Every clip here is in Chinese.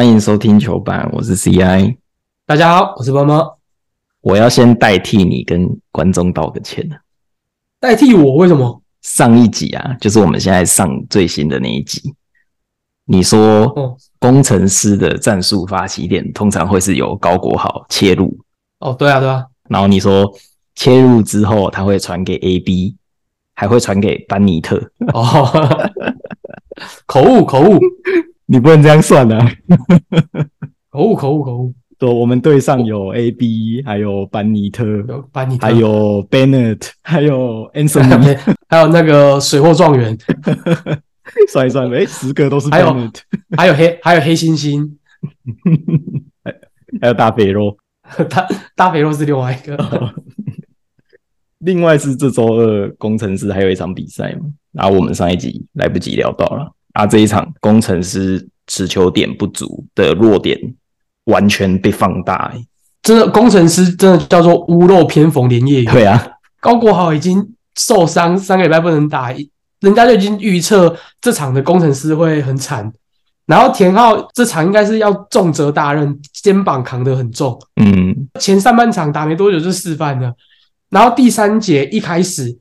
欢迎收听球板，我是 CI。大家好，我是猫猫。我要先代替你跟观众道个歉代替我？为什么？上一集啊，就是我们现在上最新的那一集，你说哦工程师的战术发起点通常会是由高国豪切入，哦，对啊，对啊，然后你说切入之后他会传给 AB，还会传给班尼特，哦，口误，口误，你不能这样算啊！口误，口误，口误。对，我们队上有 AB，还有班尼特，有班尼特，还有 Bennett，还有 Anthony，还有那个水货状元，算一算，哎，十个都是还有 Bennett，还有黑，还有黑猩猩，还有大肥肉。大大肥肉是另外一个。另外是这周二工程师还有一场比赛嘛，然后我们上一集来不及聊到了，啊，这一场工程师持球点不足的弱点完全被放大、欸。真的，工程师真的叫做屋漏偏逢连夜雨。对啊，高国豪已经受伤三个礼拜不能打，人家就已经预测这场的工程师会很惨。然后田浩这场应该是要重责大任，肩膀扛得很重。嗯，前上半场打没多久就示范了，然后第三节一开始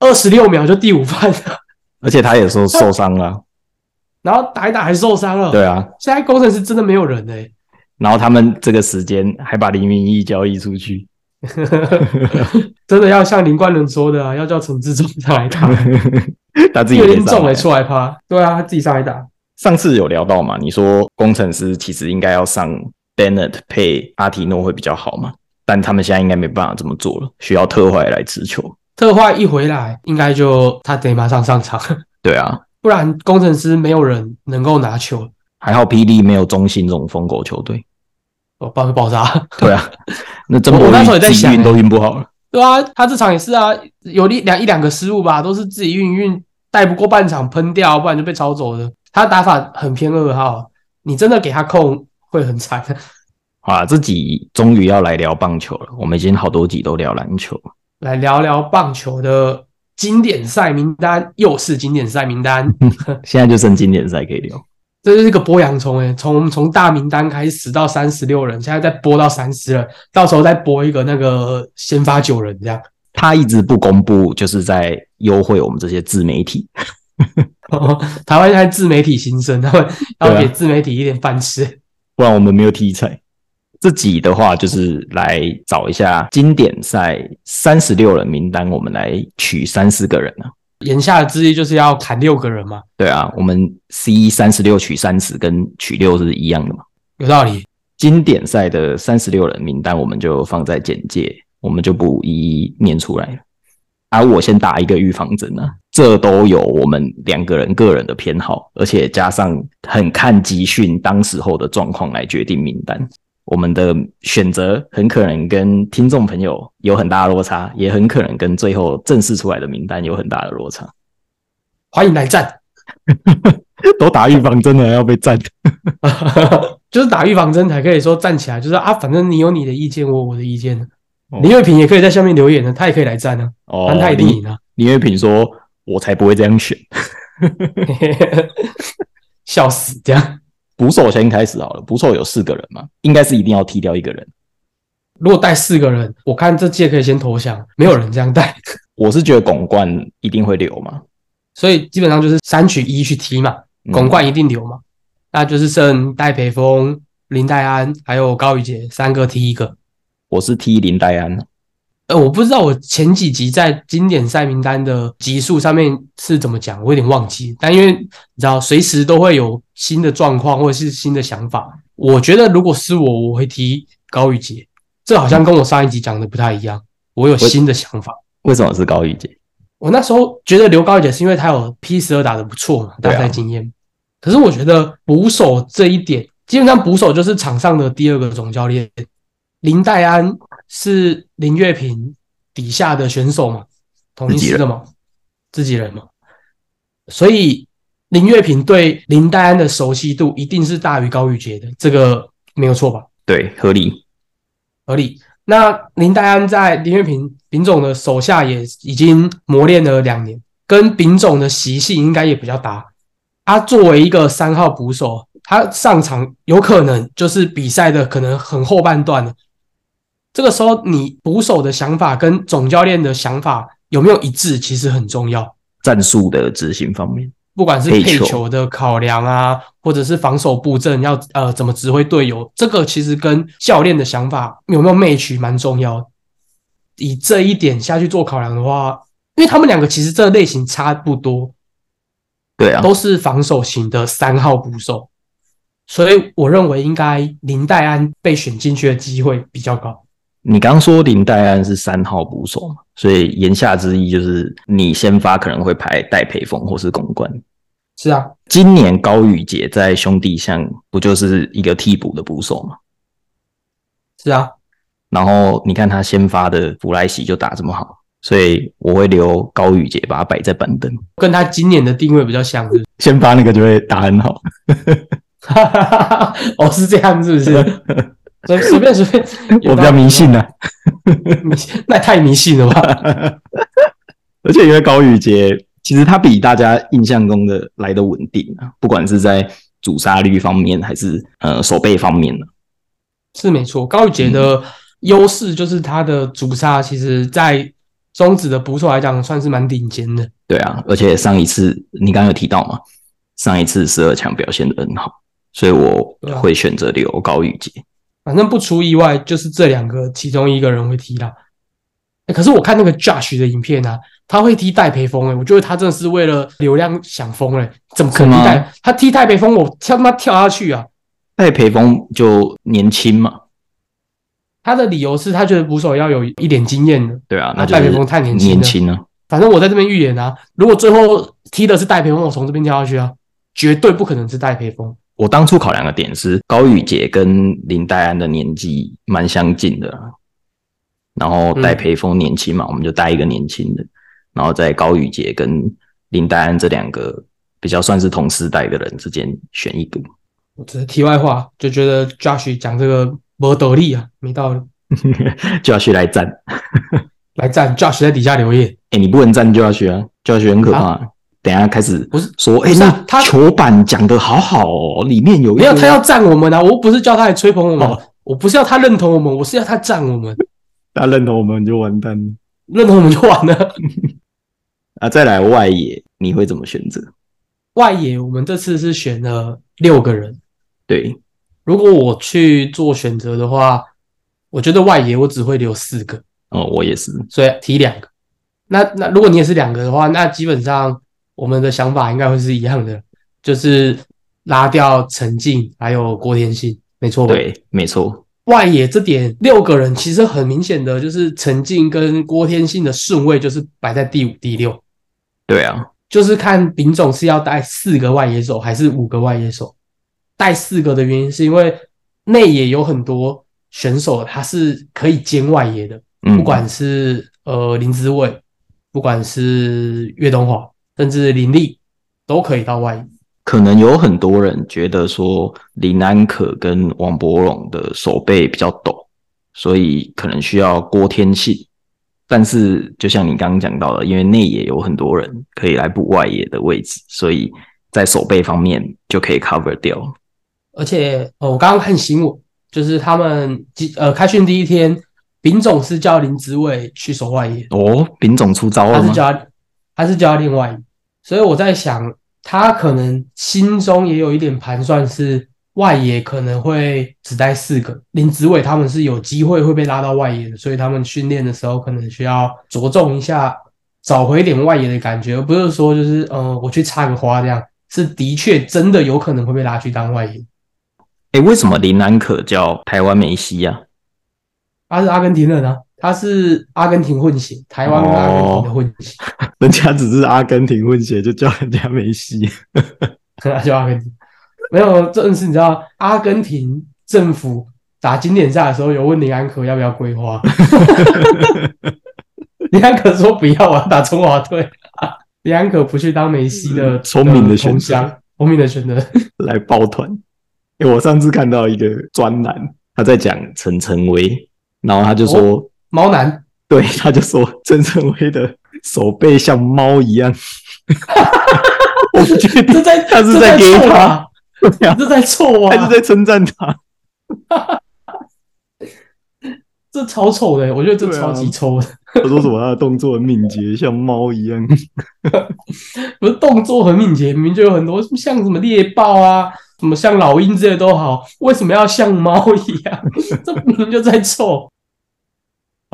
二十六秒就第五犯了，而且他也说受伤了，然后打一打还受伤了。对啊，现在工程师真的没有人哎、然后他们这个时间还把林明义交易出去，真的要像林冠伦说的啊，要叫陈志忠上来打，他自己有点重哎、出来趴。对啊，他自己上来打。上次有聊到嘛？你说工程师其实应该要上 Bennett 配阿提诺会比较好嘛？但他们现在应该没办法这么做了，需要特坏来持球。特坏一回来，应该就他得马上上场，对啊，不然工程师没有人能够拿球，还好霹雳没有中信这种疯狗球队。哦，爆会爆炸。对啊，那曾博我那时候也在想欸宇自己运都运不好了。对啊，他这场也是啊，有一两一两个失误吧，都是自己运运带不过半场喷掉，不然就被抄走的。他打法很偏二号，你真的给他控会很惨。好啦，这集终于要来聊棒球了。我们已经好多集都聊篮球了。来聊聊棒球的经典赛名单，又是经典赛名单，现在就剩经典赛可以聊。这就是个剥洋葱诶，从我们从大名单开始到三十六人，现在再剥到三十人，到时候再剥一个那个先发九人这样。他一直不公布，就是在优惠我们这些自媒体。台湾现在自媒体新生，他们要给自媒体一点饭吃。不然我们没有题材。这集的话，就是来找一下经典赛三十六人名单，我们来取三四个人啊。言下的之意就是要砍六个人嘛，对啊，我们 C 三十六取三十跟取六是一样的嘛。有道理。经典赛的三十六人名单，我们就放在简介，我们就不一一念出来了。啊，我先打一个预防针啊，这都有我们两个人个人的偏好，而且加上很看集训当时候的状况来决定名单。我们的选择很可能跟听众朋友有很大的落差，也很可能跟最后正式出来的名单有很大的落差。欢迎来战，都打预防针了，还要被站？就是打预防针才可以说站起来，就是啊，反正你有你的意见，我有我的意见。哦林月平也可以在下面留言的，他也可以来站啊，哦但他一定赢啊。林月平说：“我才不会这样选。笑死，这样。捕手先开始好了，捕手有四个人嘛，应该是一定要踢掉一个人。如果带四个人，我看这届可以先投降，没有人这样带，我是觉得拱冠一定会留嘛，所以基本上就是三取一去踢嘛，嗯。拱冠一定留嘛，那就是剩戴培峰、林黛安还有高宇杰三个踢一个。我是踢林黛安，呃，我不知道我前几集在经典赛名单的集数上面是怎么讲，我有点忘记。但因为你知道，随时都会有新的状况或者是新的想法。我觉得如果是我，我会提高宇杰。这好像跟我上一集讲的不太一样，我有新的想法。为什么是高宇杰？我那时候觉得刘高宇杰是因为他有 P 十二打的不错嘛，大赛经验。可是我觉得捕手这一点，基本上捕手就是场上的第二个总教练。林黛安是林月平底下的选手嘛，同一师的嘛，自己人嘛，所以林月平对林黛安的熟悉度一定是大于高宇杰的，这个没有错吧？对，合理。合理。那林黛安在林月平丙总的手下也已经磨练了两年，跟丙总的习性应该也比较搭。他作为一个三号捕手，他上场有可能就是比赛的可能很后半段了。这个时候，你捕手的想法跟总教练的想法有没有一致，其实很重要。战术的执行方面，不管是配球的考量啊，或者是防守布阵要呃怎么指挥队友，这个其实跟教练的想法有没有 match 蛮重要。以这一点下去做考量的话，因为他们两个其实这个类型差不多，对啊，都是防守型的三号捕手，所以我认为应该林黛安被选进去的机会比较高。你刚刚说林黛安是三号捕手嘛？所以言下之意就是你先发可能会排戴培峰或是公关。是啊，今年高宇杰在兄弟象不就是一个替补的捕手吗？是啊，然后你看他先发的弗莱西就打这么好，所以我会留高宇杰把他摆在板凳，跟他今年的定位比较像，是先发那个就会打很好。哦，是这样，是不是？随随便随便，我比较迷信呢，迷信那太迷信了吧？而且因为高宇杰，其实他比大家印象中的来的稳定啊，不管是在主杀率方面，还是呃守备方面呢，是没错。高宇杰的优势就是他的主杀，其实在中指的捕手来讲，算是蛮顶尖的。对啊，而且上一次你刚刚有提到嘛，上一次十二强表现的很好，所以我会选择留高宇杰。反正不出意外，就是这两个其中一个人会踢啦。可是我看那个 Josh 的影片啊，他会踢戴培峰哎，我觉得他真的是为了流量想疯哎，怎么可能戴他踢戴培峰？我跳他妈跳下去啊！戴培峰就年轻嘛，他的理由是他觉得捕手要有一点经验的。对啊，那戴培峰太年轻年轻了。反正我在这边预言啊，如果最后踢的是戴培峰，我从这边跳下去啊，绝对不可能是戴培峰。我当初考量的点是高宇杰跟林黛安的年纪蛮相近的，然后戴培峰年轻嘛，我们就带一个年轻的，然后在高宇杰跟林黛安这两个比较算是同时代的人之间选一个。我只是题外话，就觉得 Josh 讲这个没道理啊，没道理。Josh 来赞，来赞，Josh 在底下留言。哎，你不能赞 Josh 啊，Josh 很可怕。等下开始不是说，哎，那他球板讲的好好哦，里面有没有他要赞我们啊？我不是叫他来吹捧我们，我不是要他认同我们，我是要他赞我们。他认同我们就完蛋了，认同我们就完了。啊，再来外野，你会怎么选择？外野，我们这次是选了六个人。对，如果我去做选择的话，我觉得外野我只会留四个。哦，我也是，所以提两个。那那如果你也是两个的话，那基本上。我们的想法应该会是一样的，就是拉掉陈静还有郭天信，没错对，没错。外野这点六个人其实很明显的就是陈静跟郭天信的顺位就是摆在第五、第六。对啊，就是看丙总是要带四个外野手还是五个外野手。带四个的原因是因为内野有很多选手他是可以兼外野的，不管是呃林子伟，不管是岳东华。甚至林立都可以到外野。可能有很多人觉得说林安可跟王博荣的手背比较陡，所以可能需要郭天信。但是就像你刚刚讲到的，因为内野有很多人可以来补外野的位置，所以在手背方面就可以 cover 掉。而且呃，我刚刚看新闻，就是他们呃开训第一天，丙总是叫林子伟去守外野。哦，丙总出招了吗？还是教另外，所以我在想，他可能心中也有一点盘算，是外野可能会只带四个。林子伟他们是有机会会被拉到外野的，所以他们训练的时候可能需要着重一下，找回一点外野的感觉，而不是说就是呃我去插个花这样，是的确真的有可能会被拉去当外野。哎，为什么林南可叫台湾梅西呀？他是阿根廷人啊。他是阿根廷混血，台湾跟阿根廷的混血，人家只是阿根廷混血，就叫人家梅西，叫阿根廷。没有，这是你知道，阿根廷政府打经典赛的时候，有问林安可要不要规划，林安可说不要，我要打中华队。林安可不去当梅西的聪明的选择，聪明的选择 来抱团。我上次看到一个专栏，他在讲陈晨威，然后他就说。猫男，对，他就说陈成威的手背像猫一样，我不确定在他是在给他，对啊这在臭啊！还是在称赞他？这超丑的，我觉得这超级丑的。我说什么他的动作很敏捷，像猫一样。不是动作很敏捷，明明就有很多像什么猎豹啊，什么像老鹰这些都好，为什么要像猫一样？这明明就在臭。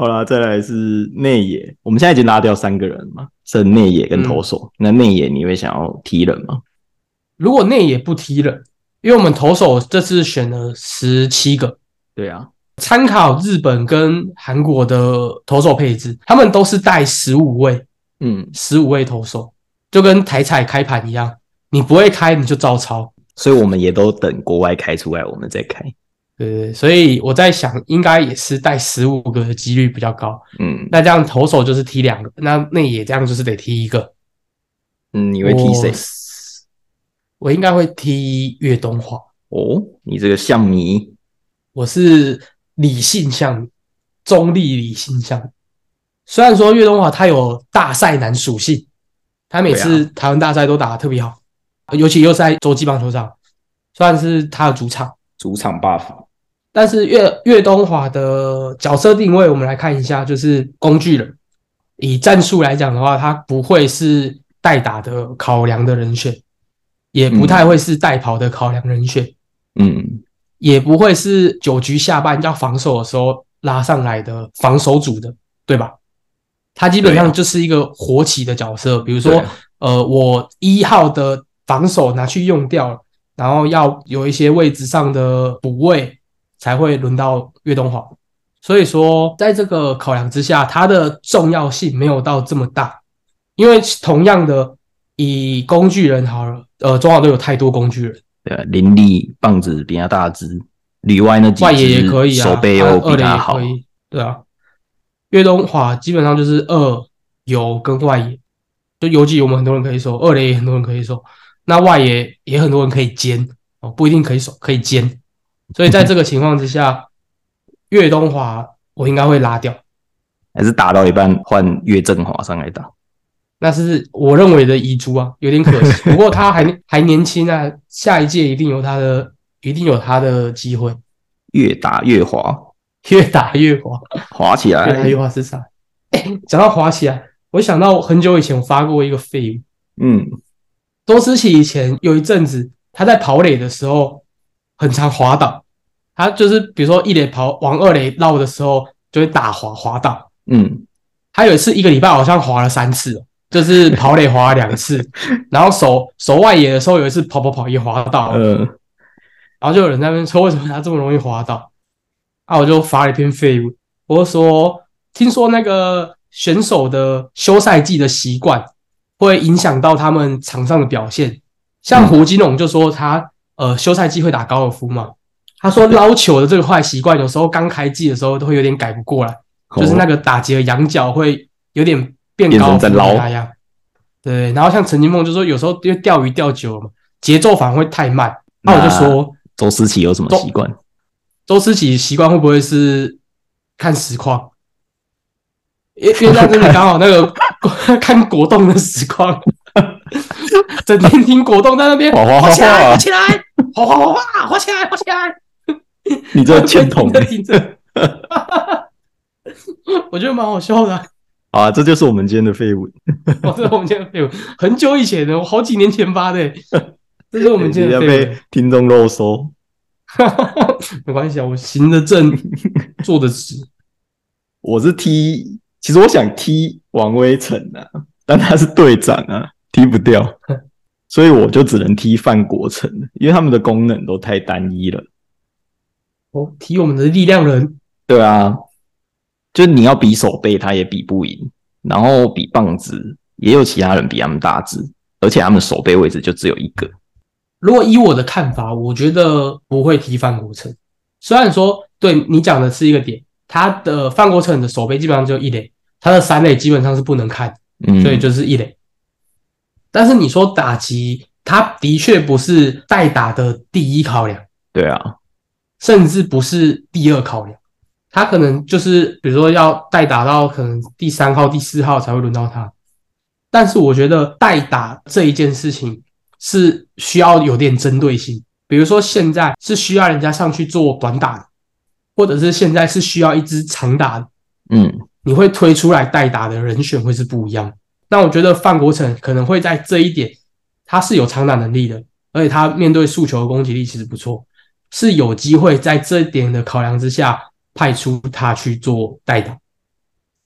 好啦，再来是内野，我们现在已经拉掉三个人了嘛，剩内野跟投手。那内野你会想要踢人吗？如果内野不踢人，因为我们投手这次选了十七个，对啊，参考日本跟韩国的投手配置，他们都是带十五位，嗯，十五位投手，就跟台彩开盘一样，你不会开你就照抄。所以我们也都等国外开出来，我们再开。对所以我在想，应该也是带十五个的几率比较高。嗯那这样投手就是踢两个，那那也这样就是得踢一个。嗯，你会踢谁？我？应该会踢岳东华。哦，你这个像迷，我是理性向，中立理性向。虽然说岳东华他有大赛男属性，他每次台湾大赛都打得特别好，尤其又是在洲际棒球场，算是他的主场，主场 buff。但是岳岳东华的角色定位，我们来看一下，就是工具人。以战术来讲的话，他不会是代打的考量的人选，也不太会是代跑的考量人选，嗯也不会是九局下半要防守的时候拉上来的防守组的，对吧？他基本上就是一个活起的角色，比如说呃，我一号的防守拿去用掉了，然后要有一些位置上的补位，才会轮到岳东华。所以说，在这个考量之下，它的重要性没有到这么大，因为同样的，以工具人好了，呃，中华队有太多工具人，对啊，林立棒子比他大只，里外那几外野也可以啊，手背又啊二垒比他好也可。以，对啊。岳东华基本上就是二游跟外野，就游击我们很多人可以守，二垒也很多人可以守，那外野也很多人可以兼哦，不一定可以守，可以兼。所以在这个情况之下，岳东华我应该会拉掉，还是打到一半换岳振华上来打。那是我认为的遗珠啊，有点可惜。不过他还还年轻啊，下一届一定有他的，一定有他的机会，越打越滑，越打越滑。滑起越来来越。滑是啥？哎，讲到滑起来，我想到很久以前我发过一个废物。嗯，周思齐以前有一阵子他在跑垒的时候很常滑倒，他就是比如说一垒跑往二垒绕的时候就会打滑滑倒。嗯，他有一次一个礼拜好像滑了三次哦，就是跑垒滑了两次，然后手手外野的时候有一次跑跑跑也滑倒嗯，呃，然后就有人在那边说为什么他这么容易滑倒？啊，我就发了一篇废物，我就说听说那个选手的休赛季的习惯会影响到他们场上的表现。像胡金龙就说他呃休赛季会打高尔夫嘛，他说捞球的这个坏习惯有时候刚开季的时候都会有点改不过来，就是那个打击的仰角会有点变高在捞那样。对，然后像陈金梦就说有时候因为钓鱼钓久了嘛，节奏反而会太慢。那我就说。周思齐有什么习惯？周思齐习惯会不会是看实况？因因为他真的刚好那个 看果冻的实况，整天听果冻在那边哗哗哗滑起滑起来，哗哗哗哗，滑起来，滑起来。你这欠捅听着听着，我觉得蛮好笑的啊。啊！这就是我们今天的废物。哦，这是我们今天的废物，很久以前的，我好几年前发的欸。这是我们今天要的废物被。听众肉收。没关系啊，我行得正，坐得直。我是踢，其实我想踢王威成啊，但他是队长啊，踢不掉，所以我就只能踢范国成，因为他们的功能都太单一了。哦，踢我们的力量人，对啊，就你要比手背，他也比不赢，然后比棒子，也有其他人比他们大只，而且他们手背位置就只有一个。如果以我的看法，我觉得不会踢范国成。虽然说对你讲的是一个点，他的范国成的手背基本上就一垒，他的三垒基本上是不能看，嗯，所以就是一垒。但是你说打击，他的确不是代打的第一考量，对啊，甚至不是第二考量。他可能就是比如说要代打到可能第三号、第四号才会轮到他。但是我觉得代打这一件事情是需要有点针对性。比如说现在是需要人家上去做短打的，或者是现在是需要一支长打的，嗯，你会推出来代打的人选会是不一样。那我觉得范国成可能会在这一点，他是有长打能力的，而且他面对速球的攻击力其实不错，是有机会在这一点的考量之下派出他去做代打。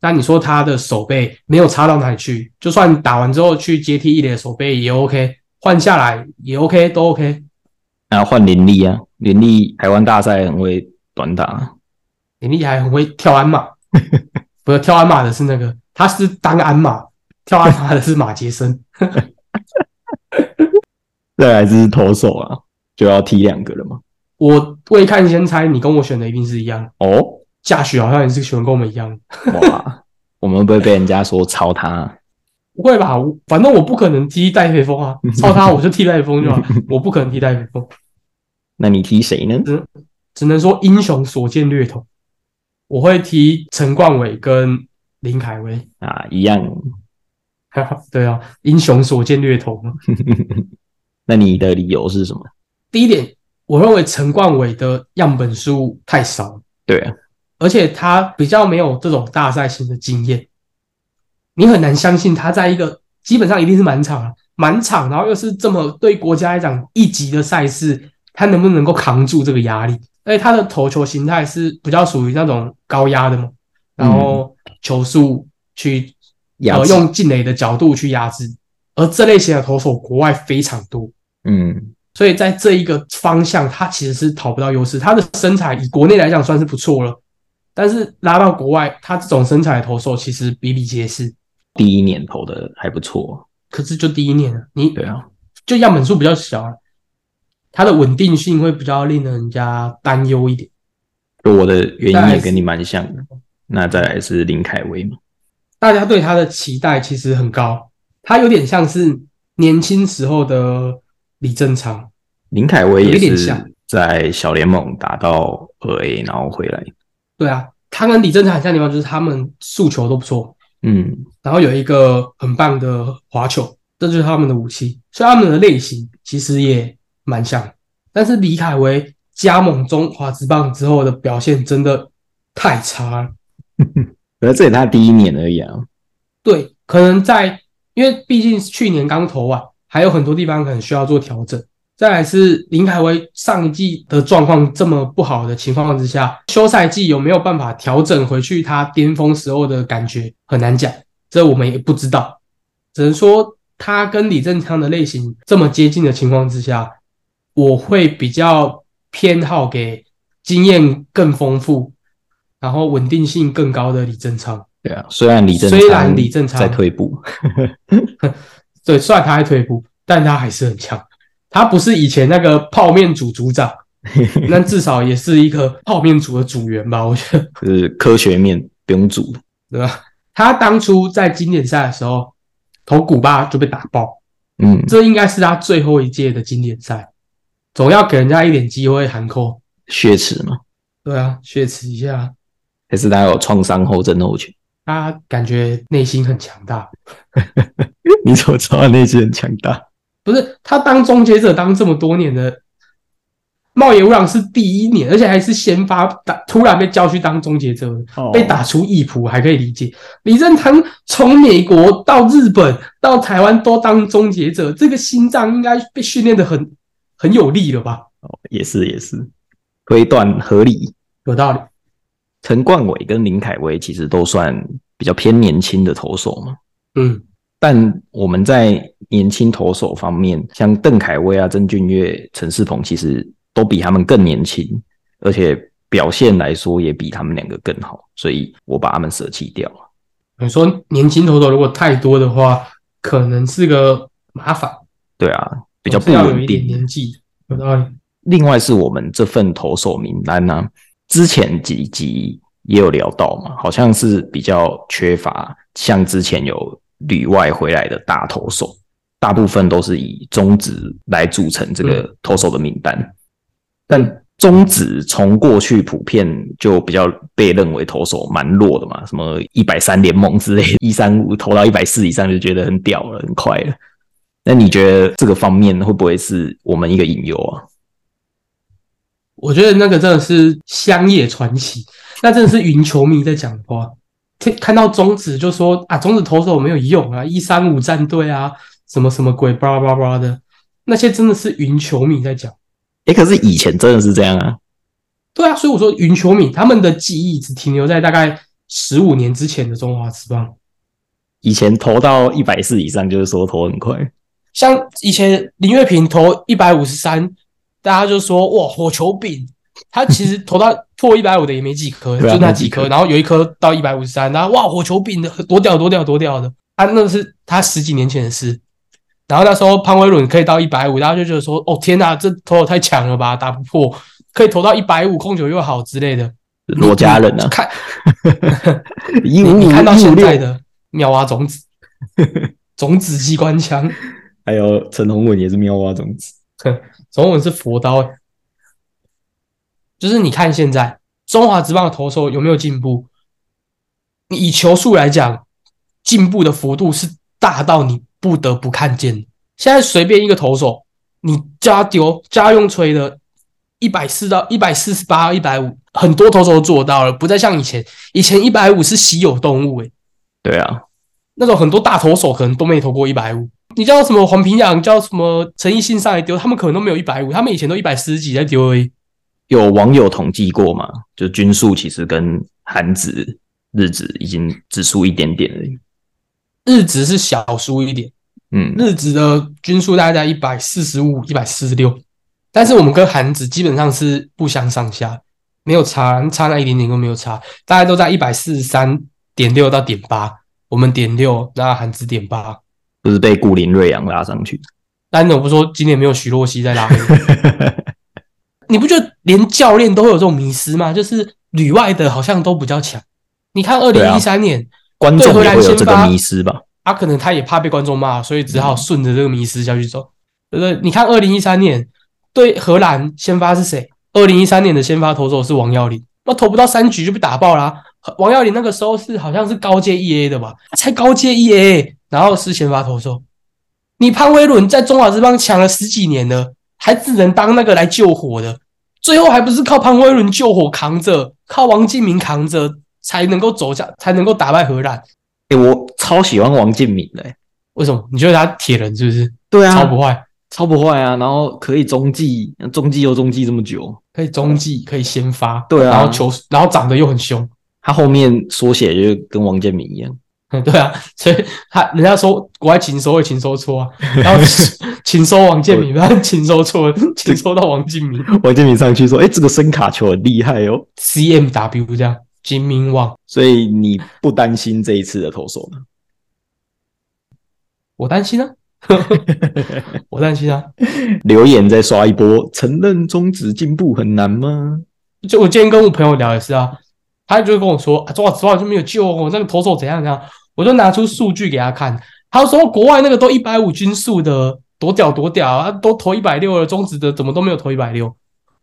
那你说他的手背没有差到哪里去，就算打完之后去接替一垒的手背也 OK，换下来也 OK，都 OK。那换林立啊，林立台湾大赛很会短打，林立还很会跳鞍马，不是跳鞍马的是那个，他是当鞍马，跳鞍马的是马杰森。再来是投手啊，就要踢两个了嘛。我未看先猜，你跟我选的一定是一样。哦，驾许好像也是选跟我们一样。哇，我们会不会被人家说抄他？不会吧？反正我不可能踢戴培峰啊，抄他我就踢戴培峰就好，我不可能踢戴培峰。那你踢谁呢？只能说英雄所见略同。我会踢陈冠伟跟林凯威啊，一样。对啊，英雄所见略同。那你的理由是什么？第一点，我认为陈冠伟的样本数太少。对啊，而且他比较没有这种大赛型的经验，你很难相信他在一个基本上一定是满场啊，满场，然后又是这么对国家来讲一级的赛事，他能不能够扛住这个压力？而且他的投球形态是比较属于那种高压的嘛，然后球速去呃用进垒的角度去压制，而这类型的投手国外非常多，嗯，所以在这一个方向，他其实是讨不到优势。他的身材以国内来讲算是不错了，但是拉到国外，他这种身材的投手其实比比皆是。第一年投的还不错，可是就第一年啊，你对啊，就样本数比较小啊。它的稳定性会比较令人家担忧一点。我的原因也跟你蛮像的。那再来是林凯威嘛？大家对他的期待其实很高，他有点像是年轻时候的李正昌。林凯威有点像在小联盟打到二 A，然后回来。对啊，他跟李正昌很像的地方就是他们速球都不错，嗯，然后有一个很棒的滑球，这就是他们的武器。所以他们的类型其实也。蛮像，但是李凯威加盟中华职棒之后的表现真的太差了。可是这也他第一年而已啊。对，可能在因为毕竟去年刚投完，还有很多地方可能需要做调整。再来是林凯威上一季的状况这么不好的情况之下，休赛季有没有办法调整回去他巅峰时候的感觉很难讲，这我们也不知道。只能说他跟李正昌的类型这么接近的情况之下。我会比较偏好给经验更丰富，然后稳定性更高的李正昌。对啊，虽然李正虽然李正昌在退步，对，虽然他在退步，但他还是很强。他不是以前那个泡面组组长，那至少也是一个泡面组的组员吧？我觉得是科学面不用煮，对吧？他当初在经典赛的时候投古巴就被打爆，嗯，这应该是他最后一届的经典赛。总要给人家一点机会，喊扣血池嘛？对啊，血池一下。还是他有创伤后症候群？他感觉内心很强大。你怎么知道内心很强大？不是他当终结者当这么多年的，茂野无朗是第一年，而且还是先发打，突然被叫去当终结者，被打出一谱还可以理解。李正堂从美国到日本到台湾都当终结者，这个心脏应该被训练的很。很有力了吧？哦，也是也是，推断合理，有道理。陈冠伟跟林凯威其实都算比较偏年轻的投手嘛。嗯，但我们在年轻投手方面，像邓凯威啊、曾俊岳、陈世鹏，其实都比他们更年轻，而且表现来说也比他们两个更好，所以我把他们舍弃掉了。你说年轻投手如果太多的话，可能是个麻烦。对啊。比较不稳定，年纪有道理。另外是我们这份投手名单呢，之前几集也有聊到嘛，好像是比较缺乏像之前有旅外回来的大投手，大部分都是以中职来组成这个投手的名单。但中指从过去普遍就比较被认为投手蛮弱的嘛，什么一百三联盟之类，一三五投到一百四以上就觉得很屌了，很快了。那你觉得这个方面会不会是我们一个隐忧啊？我觉得那个真的是乡野传奇，那真的是云球迷在讲话。看看到中指就说啊，中指投手没有用啊，一三五战队啊，什么什么鬼，巴拉巴拉巴拉的，那些真的是云球迷在讲。哎，可是以前真的是这样啊。对啊，所以我说云球迷他们的记忆只停留在大概十五年之前的中华职棒。以前投到一百四以上，就是说投很快。像以前林月平投一百五十三。大家就说哇，火球饼，他其实投到破一百五的也没几颗，就那几颗，然后有一颗到一百五十三，然后哇，火球饼的多屌多屌多屌的，啊，那是他十几年前的事。然后那时候潘威伦可以到一百五，大家就觉得说哦天哪，这投手太强了吧，打不破，可以投到一百五，控球又好之类的。罗家人呢？看，你你看到现在 的妙蛙种子，种子机关枪，还有陈宏文也是妙蛙种子。中文是佛刀，就是你看现在中华职棒的投手有没有进步？你以球速来讲，进步的幅度是大到你不得不看见。现在随便一个投手，你加丢加用吹的，一百四到一百四十八、一百五，很多投手都做到了，不再像以前，以前一百五是稀有动物。诶，对啊，那种很多大投手可能都没投过一百五。你叫什么黄平阳，叫什么陈奕迅上来丢，他们可能都没有一百五，他们以前都一百四十几在丢而已。有网友统计过嘛？就均数其实跟韩子、日子已经只输一点点而已。日子是小输一点，嗯，日子的均数大概在一百四十五、一百四十六，但是我们跟韩子基本上是不相上下，没有差，差那一点点都没有差，大概都在一百四十三点六到点八，我们点六，那韩子点八。就是被古林瑞阳拉上去，但我不说今年没有徐若曦在拉，你不觉得连教练都会有这种迷失吗？就是旅外的好像都比较强。你看二零一三年，观众也会有这个迷失吧？他可能他也怕被观众骂，所以只好顺着这个迷失下去走，对不对？你看二零一三年对荷兰先发是谁？二零一三年的先发投手是王耀林，那投不到三局就被打爆啦。王耀林那个时候是好像是高阶 E A 的吧？才高阶 E A。然后是先发投手，你潘威伦在中华之邦抢了十几年了，还只能当那个来救火的，最后还不是靠潘威伦救火扛着，靠王敬明扛着才能够走下，才能够打败荷兰。哎，我超喜欢王敬明的，为什么？你觉得他铁人是不是？对啊，超不坏，超不坏啊！然后可以中继，中继又中继这么久，可以中继，可以先发，对啊，然后球，然后长得又很凶，他后面缩写就跟王建民一样。对啊，所以他人家说国外勤收会勤收错啊，然后 勤收王建民，然后勤收错，勤收到王建民，王建民上去说：“哎，这个声卡球很厉害哦，CMW 这样，金明旺。”所以你不担心这一次的投手吗？我担心啊，我担心啊。留言再刷一波，承认中止进步很难吗？就我今天跟我朋友聊也是啊，他就跟我说：“啊，中华中华就没有救我那个投手怎样怎样。”我就拿出数据给他看，他说国外那个都一百五均速的，多屌多屌啊，都投一百六了，中指的怎么都没有投一百六？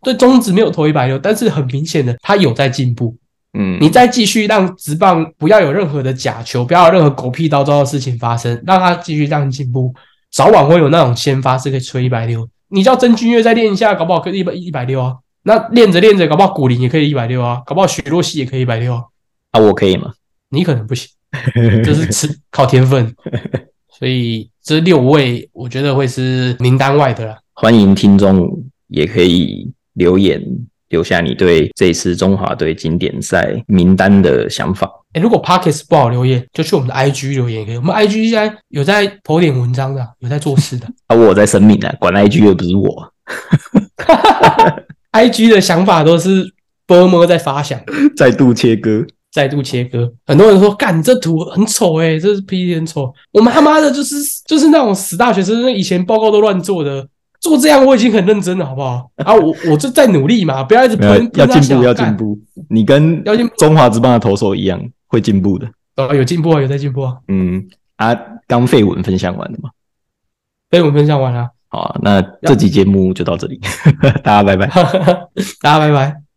对，中指没有投一百六，但是很明显的，他有在进步。嗯，你再继续让直棒不要有任何的假球，不要有任何狗屁叨糟的事情发生，让他继续这样进步，早晚会有那种先发是可以吹一百六。你叫曾君越再练一下，搞不好可以一百一百六啊。那练着练着，搞不好古林也可以一百六啊，搞不好许若曦也可以一百六啊。啊，我可以吗？你可能不行。就是吃靠天分，所以这六位我觉得会是名单外的啦。欢迎听众也可以留言留下你对这次中华队经典赛名单的想法。哎，如果 Pockets 不好留言，就去我们的 IG 留言可以。我们 IG 现在有在投点文章的，有在做事的。啊，我在声明啊，管 IG 又不是我。IG 的想法都是波摩在发想，再度切割。再度切割，很多人说：“干，这图很丑诶，这是 PPT 很丑。”我们他妈的，就是就是那种死大学生，以前报告都乱做的，做这样我已经很认真了，好不好？啊，我我就在努力嘛，不要一直喷，要进步，要进步。你跟中华职棒的投手一样，会进步的。哦，有进步啊，有在进步啊。嗯，啊，刚废文分享完了吗？废文分享完了。好，那这期节目就到这里，大家拜拜，大家拜拜。